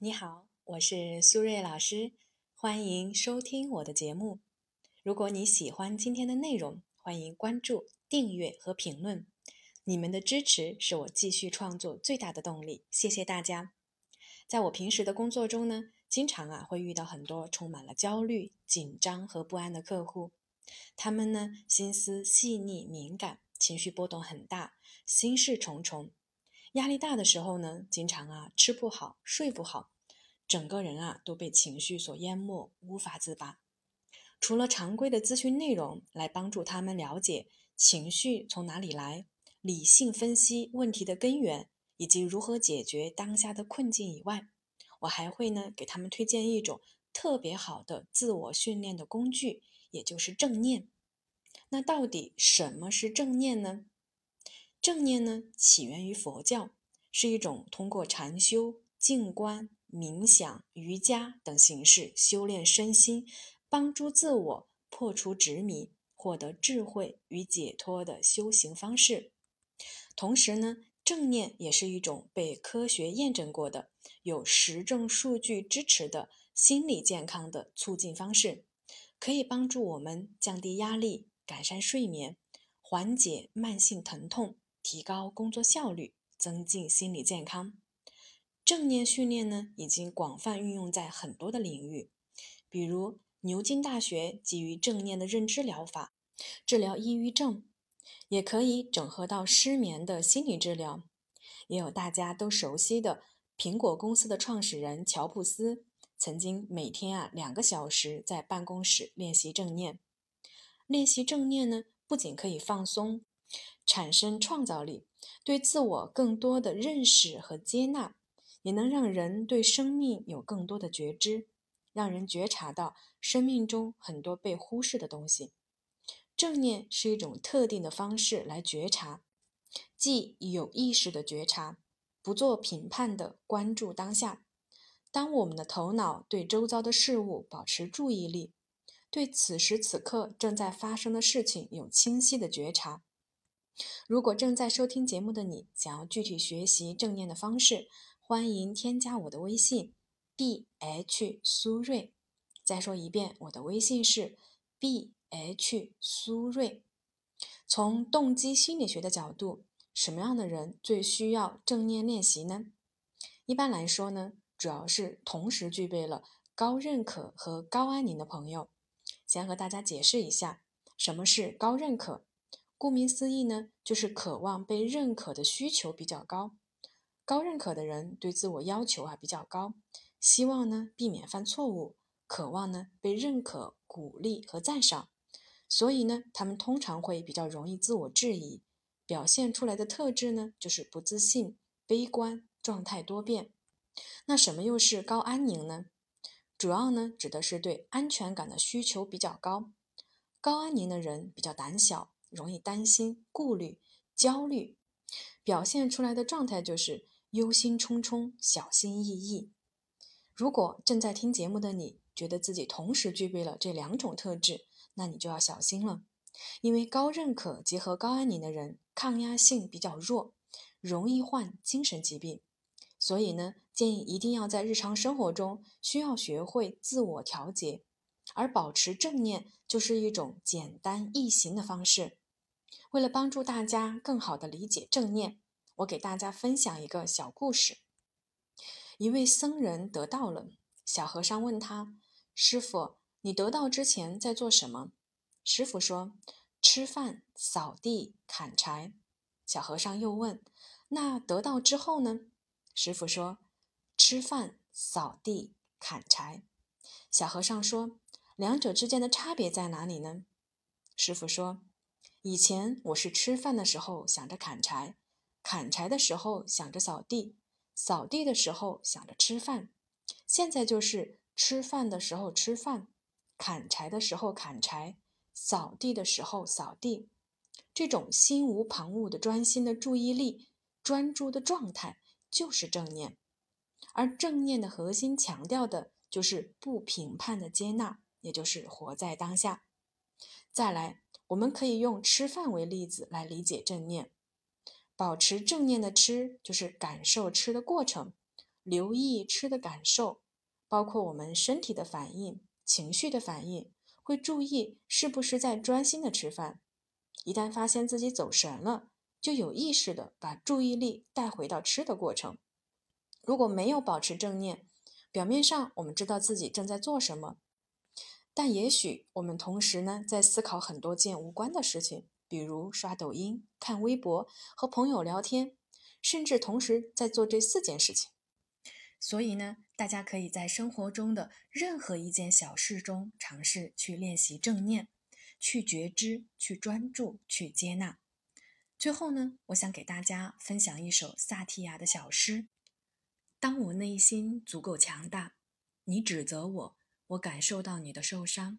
你好，我是苏瑞老师，欢迎收听我的节目。如果你喜欢今天的内容，欢迎关注、订阅和评论。你们的支持是我继续创作最大的动力，谢谢大家。在我平时的工作中呢，经常啊会遇到很多充满了焦虑、紧张和不安的客户，他们呢心思细腻敏感，情绪波动很大，心事重重。压力大的时候呢，经常啊吃不好睡不好，整个人啊都被情绪所淹没，无法自拔。除了常规的咨询内容来帮助他们了解情绪从哪里来，理性分析问题的根源，以及如何解决当下的困境以外，我还会呢给他们推荐一种特别好的自我训练的工具，也就是正念。那到底什么是正念呢？正念呢，起源于佛教，是一种通过禅修、静观、冥想、瑜伽等形式修炼身心，帮助自我破除执迷、获得智慧与解脱的修行方式。同时呢，正念也是一种被科学验证过的、有实证数据支持的心理健康的促进方式，可以帮助我们降低压力、改善睡眠、缓解慢性疼痛。提高工作效率，增进心理健康。正念训练呢，已经广泛运用在很多的领域，比如牛津大学基于正念的认知疗法治疗抑郁症，也可以整合到失眠的心理治疗。也有大家都熟悉的苹果公司的创始人乔布斯，曾经每天啊两个小时在办公室练习正念。练习正念呢，不仅可以放松。产生创造力，对自我更多的认识和接纳，也能让人对生命有更多的觉知，让人觉察到生命中很多被忽视的东西。正念是一种特定的方式来觉察，即有意识的觉察，不做评判的关注当下。当我们的头脑对周遭的事物保持注意力，对此时此刻正在发生的事情有清晰的觉察。如果正在收听节目的你想要具体学习正念的方式，欢迎添加我的微信 b h 苏瑞。再说一遍，我的微信是 b h 苏瑞。从动机心理学的角度，什么样的人最需要正念练习呢？一般来说呢，主要是同时具备了高认可和高安宁的朋友。先和大家解释一下，什么是高认可。顾名思义呢，就是渴望被认可的需求比较高。高认可的人对自我要求啊比较高，希望呢避免犯错误，渴望呢被认可、鼓励和赞赏。所以呢，他们通常会比较容易自我质疑，表现出来的特质呢就是不自信、悲观、状态多变。那什么又是高安宁呢？主要呢指的是对安全感的需求比较高。高安宁的人比较胆小。容易担心、顾虑、焦虑，表现出来的状态就是忧心忡忡、小心翼翼。如果正在听节目的你觉得自己同时具备了这两种特质，那你就要小心了，因为高认可结合高安宁的人，抗压性比较弱，容易患精神疾病。所以呢，建议一定要在日常生活中需要学会自我调节。而保持正念就是一种简单易行的方式。为了帮助大家更好地理解正念，我给大家分享一个小故事。一位僧人得道了，小和尚问他：“师傅，你得道之前在做什么？”师傅说：“吃饭、扫地、砍柴。”小和尚又问：“那得道之后呢？”师傅说：“吃饭、扫地、砍柴。”小和尚说。两者之间的差别在哪里呢？师傅说：“以前我是吃饭的时候想着砍柴，砍柴的时候想着扫地，扫地的时候想着吃饭。现在就是吃饭的时候吃饭，砍柴的时候砍柴，扫地的时候扫地。这种心无旁骛的专心的注意力、专注的状态，就是正念。而正念的核心强调的就是不评判的接纳。”也就是活在当下。再来，我们可以用吃饭为例子来理解正念。保持正念的吃，就是感受吃的过程，留意吃的感受，包括我们身体的反应、情绪的反应，会注意是不是在专心的吃饭。一旦发现自己走神了，就有意识的把注意力带回到吃的过程。如果没有保持正念，表面上我们知道自己正在做什么，但也许我们同时呢在思考很多件无关的事情，比如刷抖音、看微博、和朋友聊天，甚至同时在做这四件事情。所以呢，大家可以在生活中的任何一件小事中尝试去练习正念。去觉知，去专注，去接纳。最后呢，我想给大家分享一首萨提亚的小诗：当我内心足够强大，你指责我，我感受到你的受伤；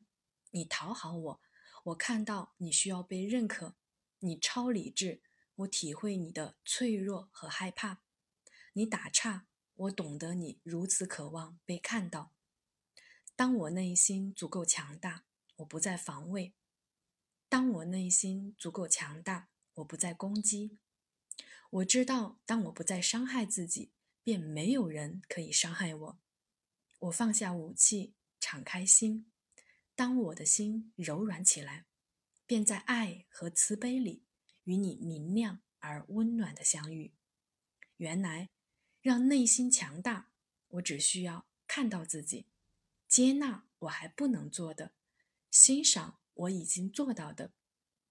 你讨好我，我看到你需要被认可；你超理智，我体会你的脆弱和害怕；你打岔，我懂得你如此渴望被看到。当我内心足够强大，我不再防卫。当我内心足够强大，我不再攻击。我知道，当我不再伤害自己，便没有人可以伤害我。我放下武器，敞开心。当我的心柔软起来，便在爱和慈悲里与你明亮而温暖的相遇。原来，让内心强大，我只需要看到自己，接纳我还不能做的，欣赏。我已经做到的，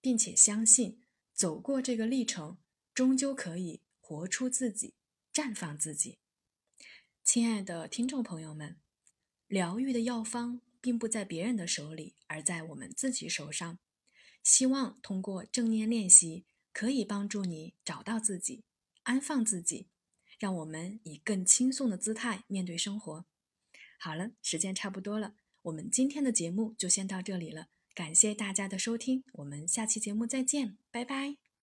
并且相信走过这个历程，终究可以活出自己，绽放自己。亲爱的听众朋友们，疗愈的药方并不在别人的手里，而在我们自己手上。希望通过正念练习，可以帮助你找到自己，安放自己，让我们以更轻松的姿态面对生活。好了，时间差不多了，我们今天的节目就先到这里了。感谢大家的收听，我们下期节目再见，拜拜。